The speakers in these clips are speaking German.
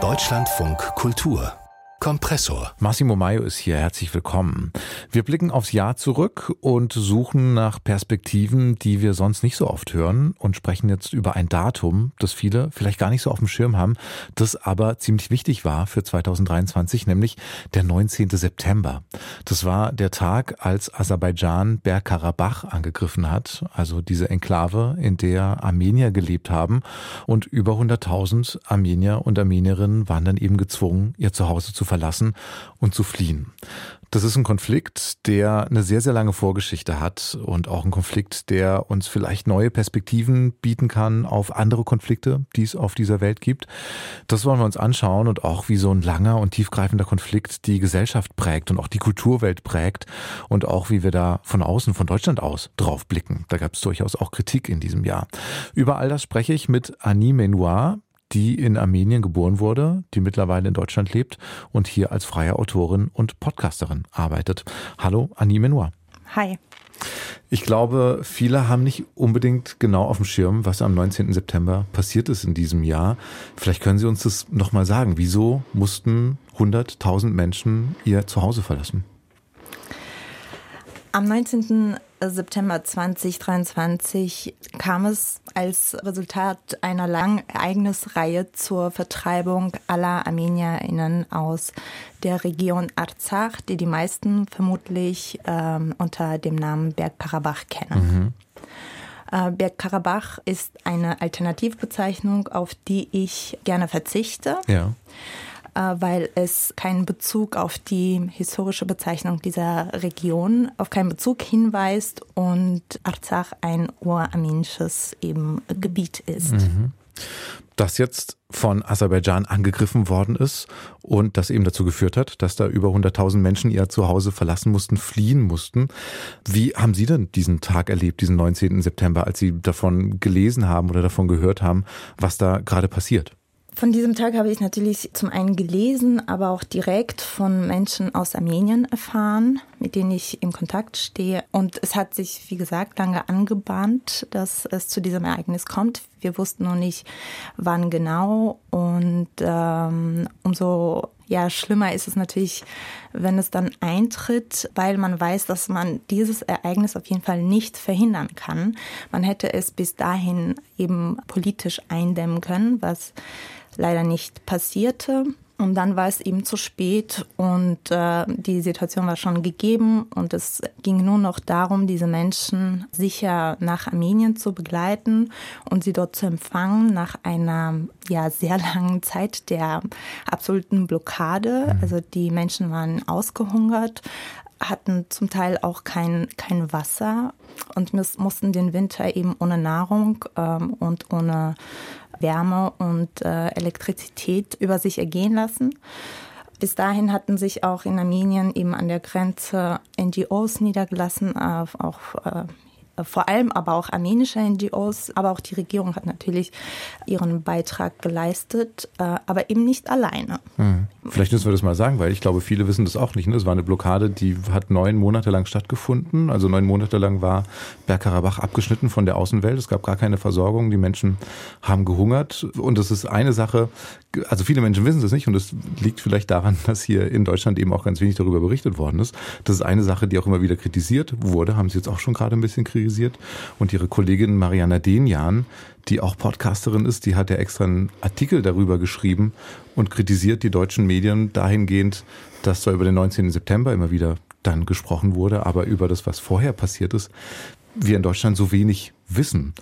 Deutschlandfunk Kultur Kompressor. Massimo Maio ist hier. Herzlich willkommen. Wir blicken aufs Jahr zurück und suchen nach Perspektiven, die wir sonst nicht so oft hören und sprechen jetzt über ein Datum, das viele vielleicht gar nicht so auf dem Schirm haben, das aber ziemlich wichtig war für 2023, nämlich der 19. September. Das war der Tag, als Aserbaidschan Bergkarabach angegriffen hat, also diese Enklave, in der Armenier gelebt haben und über 100.000 Armenier und Armenierinnen waren dann eben gezwungen, ihr Zuhause zu verlassen und zu fliehen. Das ist ein Konflikt, der eine sehr, sehr lange Vorgeschichte hat und auch ein Konflikt, der uns vielleicht neue Perspektiven bieten kann auf andere Konflikte, die es auf dieser Welt gibt. Das wollen wir uns anschauen und auch wie so ein langer und tiefgreifender Konflikt die Gesellschaft prägt und auch die Kulturwelt prägt und auch wie wir da von außen, von Deutschland aus drauf blicken. Da gab es durchaus auch Kritik in diesem Jahr. Über all das spreche ich mit Annie Menoir die in Armenien geboren wurde, die mittlerweile in Deutschland lebt und hier als freie Autorin und Podcasterin arbeitet. Hallo, Annie Menoir. Hi. Ich glaube, viele haben nicht unbedingt genau auf dem Schirm, was am 19. September passiert ist in diesem Jahr. Vielleicht können Sie uns das nochmal sagen. Wieso mussten 100.000 Menschen ihr Zuhause verlassen? Am 19. September 2023 kam es als Resultat einer langen Ereignisreihe zur Vertreibung aller ArmenierInnen aus der Region Arzach, die die meisten vermutlich ähm, unter dem Namen Bergkarabach kennen. Mhm. Äh, Bergkarabach ist eine Alternativbezeichnung, auf die ich gerne verzichte. Ja. Äh, weil es keinen Bezug auf die historische Bezeichnung dieser Region, auf keinen Bezug hinweist und Arzach ein urarmenisches eben Gebiet ist. Mhm. Das jetzt von Aserbaidschan angegriffen worden ist und das eben dazu geführt hat, dass da über 100.000 Menschen ihr Zuhause verlassen mussten, fliehen mussten. Wie haben Sie denn diesen Tag erlebt, diesen 19. September, als Sie davon gelesen haben oder davon gehört haben, was da gerade passiert? Von diesem Tag habe ich natürlich zum einen gelesen, aber auch direkt von Menschen aus Armenien erfahren, mit denen ich in Kontakt stehe. Und es hat sich, wie gesagt, lange angebahnt, dass es zu diesem Ereignis kommt. Wir wussten noch nicht, wann genau. Und ähm, umso ja, schlimmer ist es natürlich, wenn es dann eintritt, weil man weiß, dass man dieses Ereignis auf jeden Fall nicht verhindern kann. Man hätte es bis dahin eben politisch eindämmen können, was leider nicht passierte. Und dann war es eben zu spät und äh, die Situation war schon gegeben und es ging nur noch darum, diese Menschen sicher nach Armenien zu begleiten und sie dort zu empfangen nach einer ja sehr langen Zeit der absoluten Blockade. Mhm. Also die Menschen waren ausgehungert, hatten zum Teil auch kein, kein Wasser und mussten den Winter eben ohne Nahrung ähm, und ohne Wärme und äh, Elektrizität über sich ergehen lassen. Bis dahin hatten sich auch in Armenien eben an der Grenze NGOs niedergelassen, äh, auch äh, vor allem aber auch armenische NGOs, aber auch die Regierung hat natürlich ihren Beitrag geleistet, äh, aber eben nicht alleine. Hm. Vielleicht müssen wir das mal sagen, weil ich glaube, viele wissen das auch nicht. Ne? Es war eine Blockade, die hat neun Monate lang stattgefunden. Also neun Monate lang war Bergkarabach abgeschnitten von der Außenwelt. Es gab gar keine Versorgung. Die Menschen haben gehungert. Und es ist eine Sache, also viele Menschen wissen es nicht und es liegt vielleicht daran, dass hier in Deutschland eben auch ganz wenig darüber berichtet worden ist. Das ist eine Sache, die auch immer wieder kritisiert wurde, haben Sie jetzt auch schon gerade ein bisschen kritisiert. Und Ihre Kollegin Mariana Denjan, die auch Podcasterin ist, die hat ja extra einen Artikel darüber geschrieben und kritisiert die deutschen Medien dahingehend, dass zwar über den 19. September immer wieder dann gesprochen wurde, aber über das, was vorher passiert ist, wir in Deutschland so wenig wissen.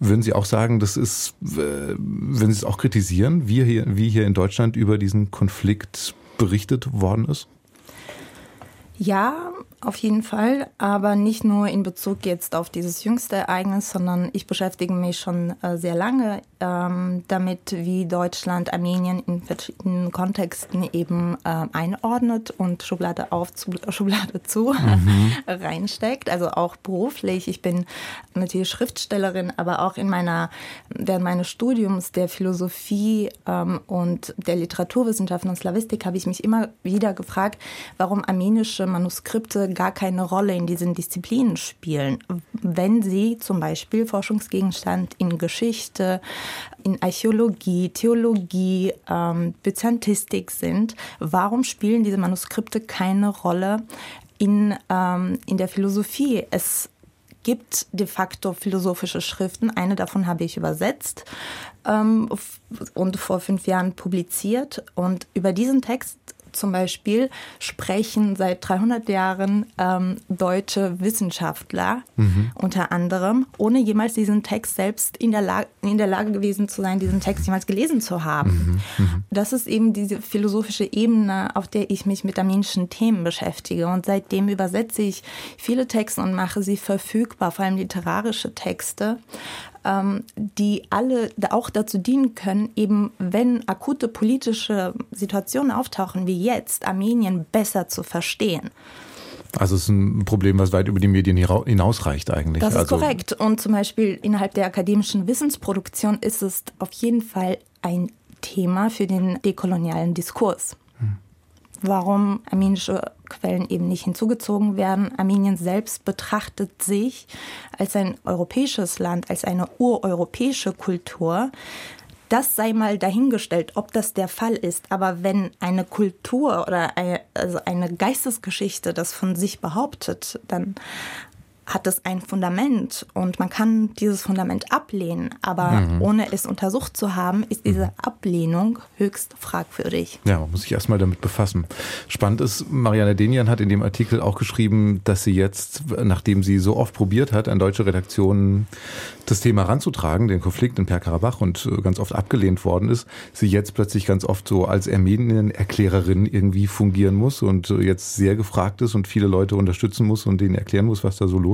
Würden Sie auch sagen, das ist, wenn Sie es auch kritisieren, wie hier, wie hier in Deutschland über diesen Konflikt berichtet worden ist? Ja, auf jeden Fall, aber nicht nur in Bezug jetzt auf dieses jüngste Ereignis, sondern ich beschäftige mich schon äh, sehr lange ähm, damit, wie Deutschland Armenien in verschiedenen Kontexten eben äh, einordnet und Schublade auf, zu, Schublade zu mhm. reinsteckt. Also auch beruflich. Ich bin natürlich Schriftstellerin, aber auch in meiner während meines Studiums der Philosophie ähm, und der Literaturwissenschaften und Slavistik habe ich mich immer wieder gefragt, warum armenische Manuskripte gar keine Rolle in diesen Disziplinen spielen, wenn sie zum Beispiel Forschungsgegenstand in Geschichte, in Archäologie, Theologie, ähm, Byzantistik sind, warum spielen diese Manuskripte keine Rolle in, ähm, in der Philosophie? Es gibt de facto philosophische Schriften. Eine davon habe ich übersetzt ähm, und vor fünf Jahren publiziert. Und über diesen Text zum Beispiel sprechen seit 300 Jahren ähm, deutsche Wissenschaftler mhm. unter anderem, ohne jemals diesen Text selbst in der, Lage, in der Lage gewesen zu sein, diesen Text jemals gelesen zu haben. Mhm. Mhm. Das ist eben diese philosophische Ebene, auf der ich mich mit armenischen Themen beschäftige. Und seitdem übersetze ich viele Texte und mache sie verfügbar, vor allem literarische Texte die alle auch dazu dienen können, eben wenn akute politische Situationen auftauchen wie jetzt, Armenien besser zu verstehen. Also es ist ein Problem, was weit über die Medien hinausreicht eigentlich. Das ist also korrekt. Und zum Beispiel innerhalb der akademischen Wissensproduktion ist es auf jeden Fall ein Thema für den dekolonialen Diskurs warum armenische Quellen eben nicht hinzugezogen werden. Armenien selbst betrachtet sich als ein europäisches Land, als eine ureuropäische Kultur. Das sei mal dahingestellt, ob das der Fall ist. Aber wenn eine Kultur oder eine, also eine Geistesgeschichte das von sich behauptet, dann hat es ein Fundament und man kann dieses Fundament ablehnen, aber mhm. ohne es untersucht zu haben, ist diese Ablehnung höchst fragwürdig. Ja, man muss sich erstmal damit befassen. Spannend ist, Marianne Denian hat in dem Artikel auch geschrieben, dass sie jetzt, nachdem sie so oft probiert hat, an deutsche Redaktionen das Thema ranzutragen, den Konflikt in Per-Karabach und äh, ganz oft abgelehnt worden ist, sie jetzt plötzlich ganz oft so als Armenien-Erklärerin irgendwie fungieren muss und äh, jetzt sehr gefragt ist und viele Leute unterstützen muss und denen erklären muss, was da so los ist.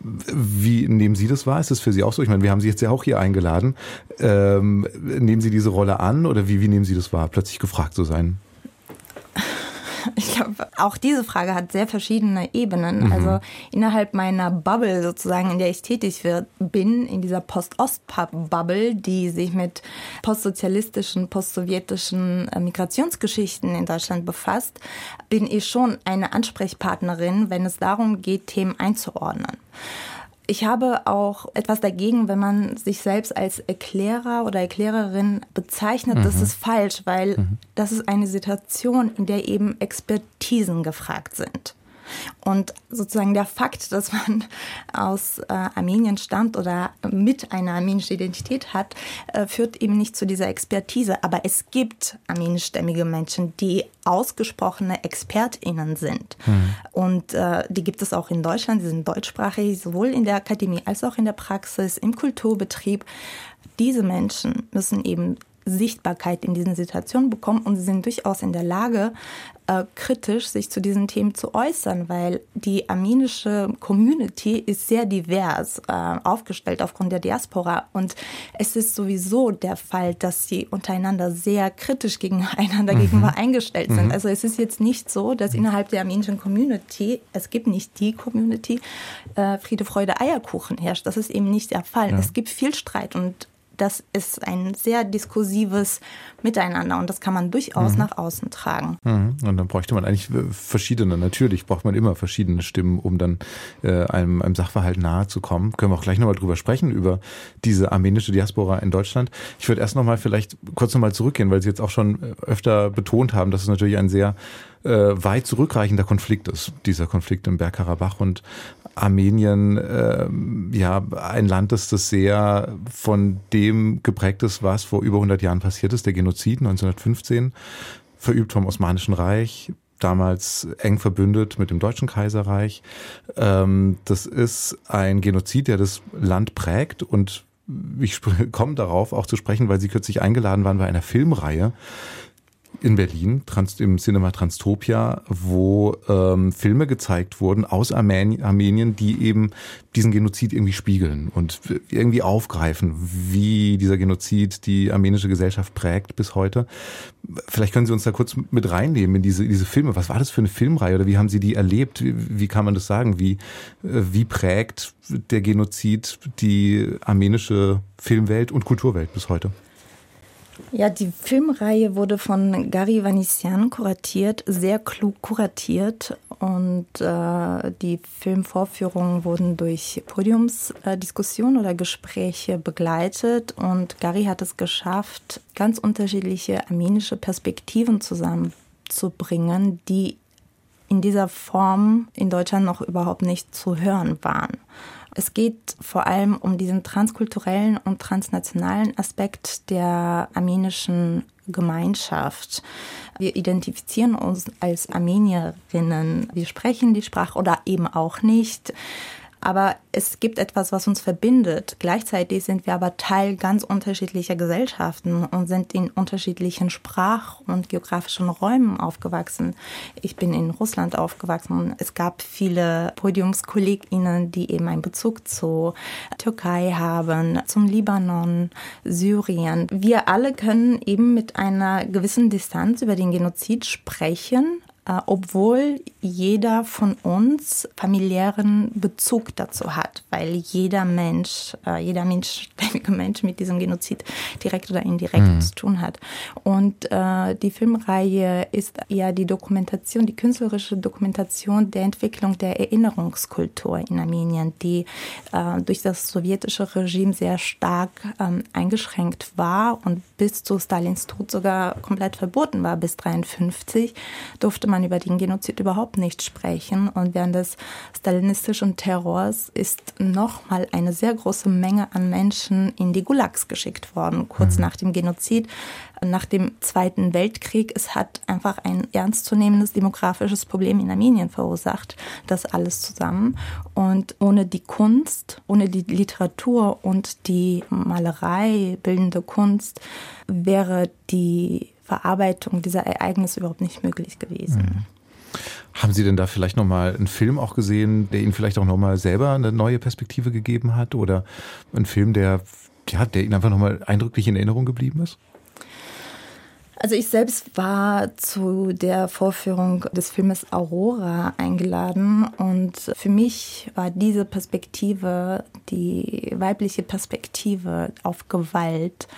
Wie nehmen Sie das wahr? Ist das für Sie auch so? Ich meine, wir haben Sie jetzt ja auch hier eingeladen. Ähm, nehmen Sie diese Rolle an oder wie, wie nehmen Sie das wahr, plötzlich gefragt zu sein? Ich glaube, auch diese Frage hat sehr verschiedene Ebenen. Mhm. Also innerhalb meiner Bubble sozusagen, in der ich tätig wird, bin, in dieser Post-Ost-Bubble, die sich mit postsozialistischen, postsowjetischen äh, Migrationsgeschichten in Deutschland befasst, bin ich schon eine Ansprechpartnerin, wenn es darum geht, Themen einzuordnen. Ich habe auch etwas dagegen, wenn man sich selbst als Erklärer oder Erklärerin bezeichnet. Mhm. Das ist falsch, weil mhm. das ist eine Situation, in der eben Expertisen gefragt sind. Und sozusagen der Fakt, dass man aus äh, Armenien stammt oder mit einer armenischen Identität hat, äh, führt eben nicht zu dieser Expertise. Aber es gibt armenischstämmige Menschen, die ausgesprochene ExpertInnen sind. Mhm. Und äh, die gibt es auch in Deutschland. Sie sind deutschsprachig, sowohl in der Akademie als auch in der Praxis, im Kulturbetrieb. Diese Menschen müssen eben Sichtbarkeit in diesen Situationen bekommen und sie sind durchaus in der Lage, äh, kritisch sich zu diesen Themen zu äußern, weil die armenische Community ist sehr divers äh, aufgestellt aufgrund der Diaspora und es ist sowieso der Fall, dass sie untereinander sehr kritisch gegeneinander mhm. gegenüber eingestellt sind. Mhm. Also es ist jetzt nicht so, dass innerhalb der armenischen Community, es gibt nicht die Community, äh, Friede, Freude, Eierkuchen herrscht. Das ist eben nicht der Fall. Ja. Es gibt viel Streit und das ist ein sehr diskursives Miteinander und das kann man durchaus mhm. nach außen tragen. Mhm. Und dann bräuchte man eigentlich verschiedene, natürlich braucht man immer verschiedene Stimmen, um dann äh, einem, einem Sachverhalt nahe zu kommen. Können wir auch gleich nochmal drüber sprechen, über diese armenische Diaspora in Deutschland. Ich würde erst nochmal vielleicht kurz nochmal zurückgehen, weil Sie jetzt auch schon öfter betont haben, dass es natürlich ein sehr äh, weit zurückreichender Konflikt ist, dieser Konflikt im Bergkarabach und Armenien äh, ja ein Land ist, das sehr von dem geprägt ist, was vor über 100 Jahren passiert ist, der Genozid 1915, verübt vom Osmanischen Reich, damals eng verbündet mit dem Deutschen Kaiserreich. Ähm, das ist ein Genozid, der das Land prägt und ich komme darauf auch zu sprechen, weil Sie kürzlich eingeladen waren bei einer Filmreihe, in Berlin, trans, im Cinema Transtopia, wo ähm, Filme gezeigt wurden aus Armenien, die eben diesen Genozid irgendwie spiegeln und irgendwie aufgreifen, wie dieser Genozid die armenische Gesellschaft prägt bis heute. Vielleicht können Sie uns da kurz mit reinnehmen in diese, diese Filme. Was war das für eine Filmreihe oder wie haben Sie die erlebt? Wie, wie kann man das sagen? Wie, äh, wie prägt der Genozid die armenische Filmwelt und Kulturwelt bis heute? Ja, die Filmreihe wurde von Gary Vanessian kuratiert, sehr klug kuratiert und äh, die Filmvorführungen wurden durch Podiumsdiskussionen äh, oder Gespräche begleitet und Gary hat es geschafft, ganz unterschiedliche armenische Perspektiven zusammenzubringen, die in dieser Form in Deutschland noch überhaupt nicht zu hören waren. Es geht vor allem um diesen transkulturellen und transnationalen Aspekt der armenischen Gemeinschaft. Wir identifizieren uns als Armenierinnen. Wir sprechen die Sprache oder eben auch nicht. Aber es gibt etwas, was uns verbindet. Gleichzeitig sind wir aber Teil ganz unterschiedlicher Gesellschaften und sind in unterschiedlichen Sprach- und geografischen Räumen aufgewachsen. Ich bin in Russland aufgewachsen. Es gab viele PodiumskollegInnen, die eben einen Bezug zur Türkei haben, zum Libanon, Syrien. Wir alle können eben mit einer gewissen Distanz über den Genozid sprechen, obwohl jeder von uns familiären Bezug dazu hat, weil jeder Mensch, äh, jeder menschstämmige Mensch mit diesem Genozid direkt oder indirekt mhm. zu tun hat. Und äh, die Filmreihe ist ja die Dokumentation, die künstlerische Dokumentation der Entwicklung der Erinnerungskultur in Armenien, die äh, durch das sowjetische Regime sehr stark ähm, eingeschränkt war und bis zu Stalins Tod sogar komplett verboten war. Bis 1953 durfte man man über den Genozid überhaupt nicht sprechen. Und während des stalinistischen Terrors ist nochmal eine sehr große Menge an Menschen in die Gulags geschickt worden, kurz mhm. nach dem Genozid, nach dem Zweiten Weltkrieg. Es hat einfach ein ernstzunehmendes demografisches Problem in Armenien verursacht, das alles zusammen. Und ohne die Kunst, ohne die Literatur und die Malerei, bildende Kunst, wäre die Verarbeitung dieser Ereignisse überhaupt nicht möglich gewesen. Mhm. Haben Sie denn da vielleicht nochmal einen Film auch gesehen, der Ihnen vielleicht auch nochmal selber eine neue Perspektive gegeben hat? Oder einen Film, der, ja, der Ihnen einfach nochmal eindrücklich in Erinnerung geblieben ist? Also ich selbst war zu der Vorführung des Filmes Aurora eingeladen und für mich war diese Perspektive, die weibliche Perspektive auf Gewalt,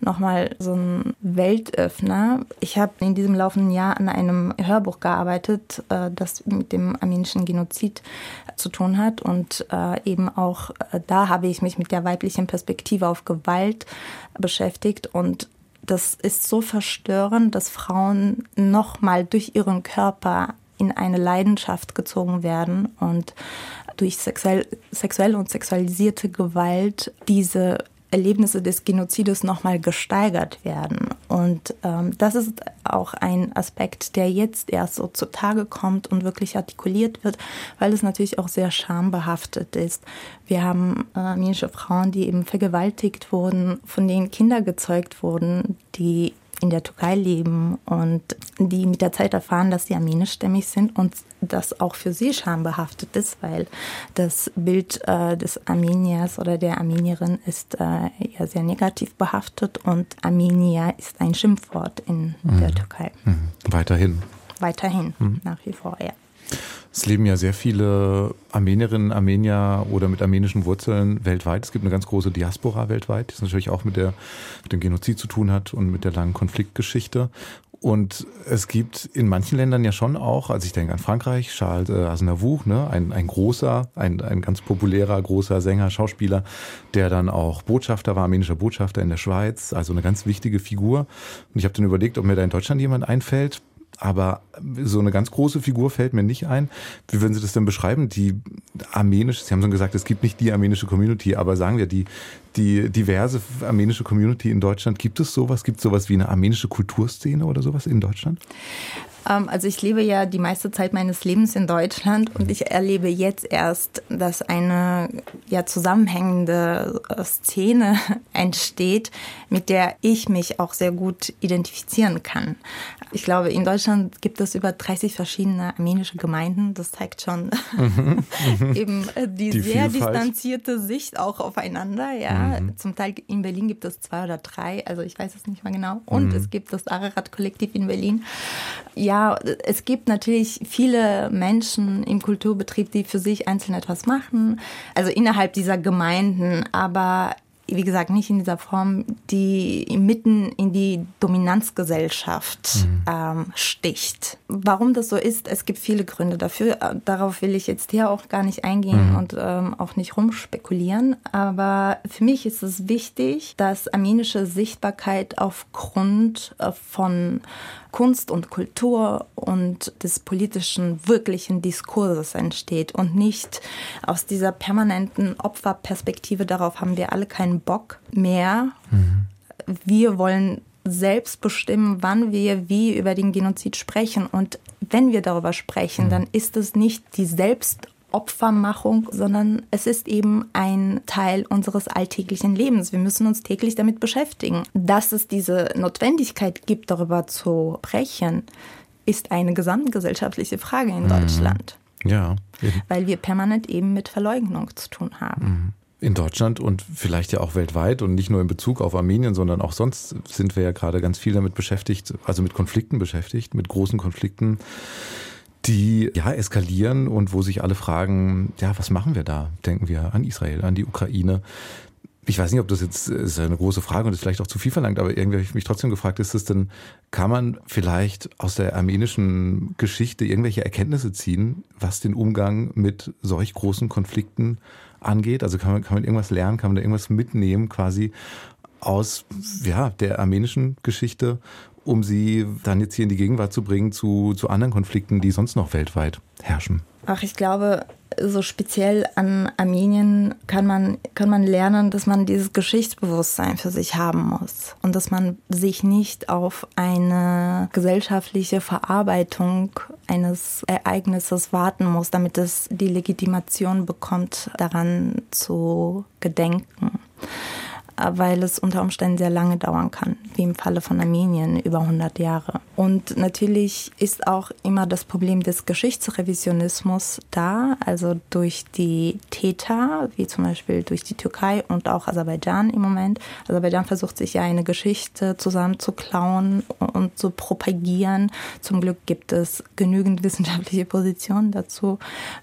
nochmal so ein Weltöffner. Ich habe in diesem laufenden Jahr an einem Hörbuch gearbeitet, äh, das mit dem armenischen Genozid zu tun hat. Und äh, eben auch äh, da habe ich mich mit der weiblichen Perspektive auf Gewalt beschäftigt. Und das ist so verstörend, dass Frauen nochmal durch ihren Körper in eine Leidenschaft gezogen werden und durch sexuell, sexuelle und sexualisierte Gewalt diese Erlebnisse des Genozides nochmal gesteigert werden. Und ähm, das ist auch ein Aspekt, der jetzt erst so zutage kommt und wirklich artikuliert wird, weil es natürlich auch sehr schambehaftet ist. Wir haben äh, armenische Frauen, die eben vergewaltigt wurden, von denen Kinder gezeugt wurden, die in der Türkei leben und die mit der Zeit erfahren, dass sie armenischstämmig sind und das auch für sie schambehaftet ist, weil das Bild äh, des Armeniers oder der Armenierin ist äh, ja sehr negativ behaftet und Armenier ist ein Schimpfwort in mhm. der Türkei. Mhm. Weiterhin. Weiterhin, mhm. nach wie vor, ja. Es leben ja sehr viele Armenierinnen, Armenier oder mit armenischen Wurzeln weltweit. Es gibt eine ganz große Diaspora weltweit, die natürlich auch mit, der, mit dem Genozid zu tun hat und mit der langen Konfliktgeschichte. Und es gibt in manchen Ländern ja schon auch, als ich denke an Frankreich, Charles äh, Aznavour, ne, ein, ein großer, ein, ein ganz populärer, großer Sänger, Schauspieler, der dann auch Botschafter war, armenischer Botschafter in der Schweiz, also eine ganz wichtige Figur. Und ich habe dann überlegt, ob mir da in Deutschland jemand einfällt, aber so eine ganz große Figur fällt mir nicht ein. Wie würden Sie das denn beschreiben? Die armenische, Sie haben schon gesagt, es gibt nicht die armenische Community, aber sagen wir, die, die diverse armenische Community in Deutschland, gibt es sowas? Gibt es sowas wie eine armenische Kulturszene oder sowas in Deutschland? Ähm, also ich lebe ja die meiste Zeit meines Lebens in Deutschland und ich erlebe jetzt erst, dass eine ja zusammenhängende äh, Szene entsteht, mit der ich mich auch sehr gut identifizieren kann. Ich glaube, in Deutschland gibt es über 30 verschiedene armenische Gemeinden. Das zeigt schon mhm, mhm. eben äh, die, die sehr Vielfalt. distanzierte Sicht auch aufeinander. Ja, mhm. zum Teil in Berlin gibt es zwei oder drei, also ich weiß es nicht mal genau. Und mhm. es gibt das Ararat-Kollektiv in Berlin. Ja, ja, es gibt natürlich viele Menschen im Kulturbetrieb, die für sich einzeln etwas machen, also innerhalb dieser Gemeinden, aber wie gesagt, nicht in dieser Form, die mitten in die Dominanzgesellschaft mhm. ähm, sticht. Warum das so ist, es gibt viele Gründe dafür. Äh, darauf will ich jetzt hier auch gar nicht eingehen mhm. und ähm, auch nicht rumspekulieren. Aber für mich ist es wichtig, dass armenische Sichtbarkeit aufgrund äh, von Kunst und Kultur und des politischen wirklichen Diskurses entsteht und nicht aus dieser permanenten Opferperspektive, darauf haben wir alle keinen Bock mehr. Mhm. Wir wollen selbst bestimmen, wann wir wie über den Genozid sprechen. Und wenn wir darüber sprechen, mhm. dann ist es nicht die Selbst Opfermachung, sondern es ist eben ein Teil unseres alltäglichen Lebens. Wir müssen uns täglich damit beschäftigen. Dass es diese Notwendigkeit gibt, darüber zu sprechen, ist eine gesamtgesellschaftliche Frage in mhm. Deutschland. Ja. Eben. Weil wir permanent eben mit Verleugnung zu tun haben. Mhm. In Deutschland und vielleicht ja auch weltweit und nicht nur in Bezug auf Armenien, sondern auch sonst sind wir ja gerade ganz viel damit beschäftigt, also mit Konflikten beschäftigt, mit großen Konflikten die ja eskalieren und wo sich alle fragen, ja, was machen wir da? Denken wir an Israel, an die Ukraine. Ich weiß nicht, ob das jetzt ist eine große Frage und ist vielleicht auch zu viel verlangt, aber irgendwie habe ich mich trotzdem gefragt, ist es denn, kann man vielleicht aus der armenischen Geschichte irgendwelche Erkenntnisse ziehen, was den Umgang mit solch großen Konflikten angeht? Also kann man, kann man irgendwas lernen, kann man da irgendwas mitnehmen quasi aus ja, der armenischen Geschichte um sie dann jetzt hier in die Gegenwart zu bringen zu, zu anderen Konflikten, die sonst noch weltweit herrschen? Ach, ich glaube, so speziell an Armenien kann man, kann man lernen, dass man dieses Geschichtsbewusstsein für sich haben muss und dass man sich nicht auf eine gesellschaftliche Verarbeitung eines Ereignisses warten muss, damit es die Legitimation bekommt, daran zu gedenken weil es unter Umständen sehr lange dauern kann, wie im Falle von Armenien über 100 Jahre. Und natürlich ist auch immer das Problem des Geschichtsrevisionismus da, also durch die Täter, wie zum Beispiel durch die Türkei und auch Aserbaidschan im Moment. Aserbaidschan versucht sich ja eine Geschichte zusammenzuklauen und zu propagieren. Zum Glück gibt es genügend wissenschaftliche Positionen dazu.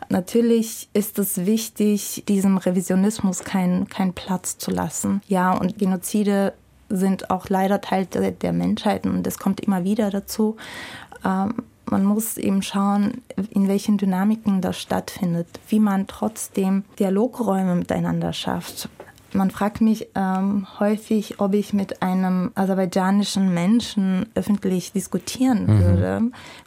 Natürlich ist es wichtig, diesem Revisionismus keinen kein Platz zu lassen. Ja, und Genozide sind auch leider Teil der Menschheit und es kommt immer wieder dazu. Ähm, man muss eben schauen, in welchen Dynamiken das stattfindet, wie man trotzdem Dialogräume miteinander schafft. Man fragt mich ähm, häufig, ob ich mit einem aserbaidschanischen Menschen öffentlich diskutieren mhm. würde.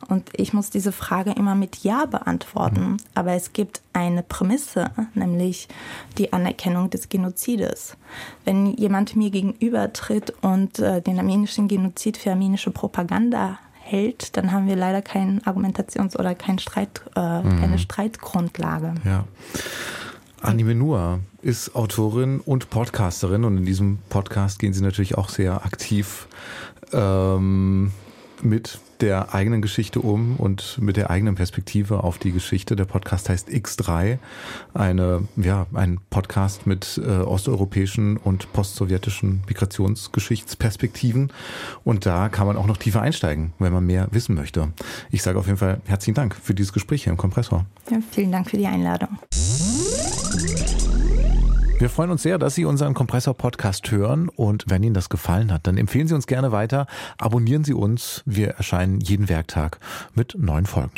Und ich muss diese Frage immer mit Ja beantworten. Mhm. Aber es gibt eine Prämisse, nämlich die Anerkennung des Genozides. Wenn jemand mir gegenübertritt und äh, den armenischen Genozid für armenische Propaganda hält, dann haben wir leider keinen Argumentations- oder kein Streit, äh, mhm. keine Streitgrundlage. Ja. Anime Nur ist Autorin und Podcasterin und in diesem Podcast gehen sie natürlich auch sehr aktiv ähm, mit der eigenen Geschichte um und mit der eigenen Perspektive auf die Geschichte. Der Podcast heißt X3, eine, ja, ein Podcast mit äh, osteuropäischen und postsowjetischen Migrationsgeschichtsperspektiven. Und da kann man auch noch tiefer einsteigen, wenn man mehr wissen möchte. Ich sage auf jeden Fall herzlichen Dank für dieses Gespräch hier im Kompressor. Ja, vielen Dank für die Einladung. Wir freuen uns sehr, dass Sie unseren Kompressor-Podcast hören und wenn Ihnen das gefallen hat, dann empfehlen Sie uns gerne weiter, abonnieren Sie uns. Wir erscheinen jeden Werktag mit neuen Folgen.